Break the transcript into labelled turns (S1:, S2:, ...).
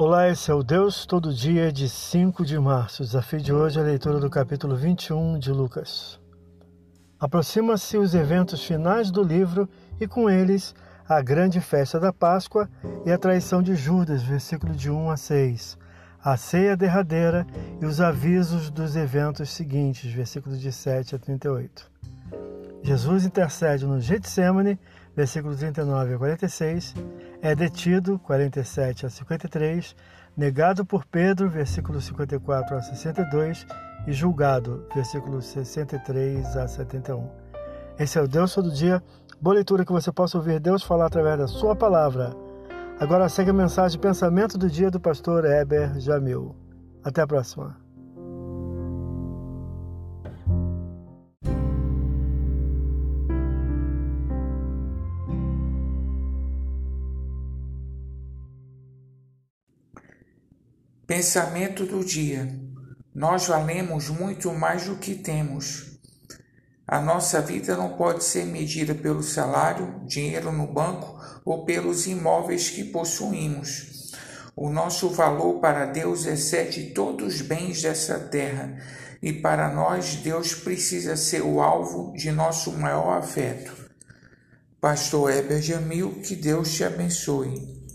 S1: Olá, esse é o Deus Todo Dia de 5 de março. O desafio de hoje é a leitura do capítulo 21 de Lucas. Aproxima-se os eventos finais do livro e com eles a grande festa da Páscoa e a traição de Judas, versículo de 1 a 6, a ceia derradeira e os avisos dos eventos seguintes, versículos de 7 a 38. Jesus intercede no Getsemane, versículos 39 a 46, é detido, 47 a 53, negado por Pedro, versículos 54 a 62, e julgado, versículos 63 a 71. Esse é o Deus Todo Dia, boa leitura que você possa ouvir Deus falar através da sua palavra. Agora segue a mensagem Pensamento do Dia do pastor Heber Jamil. Até a próxima.
S2: Pensamento do dia. Nós valemos muito mais do que temos. A nossa vida não pode ser medida pelo salário, dinheiro no banco ou pelos imóveis que possuímos. O nosso valor para Deus excede todos os bens dessa terra e para nós Deus precisa ser o alvo de nosso maior afeto. Pastor Heber Jamil, que Deus te abençoe.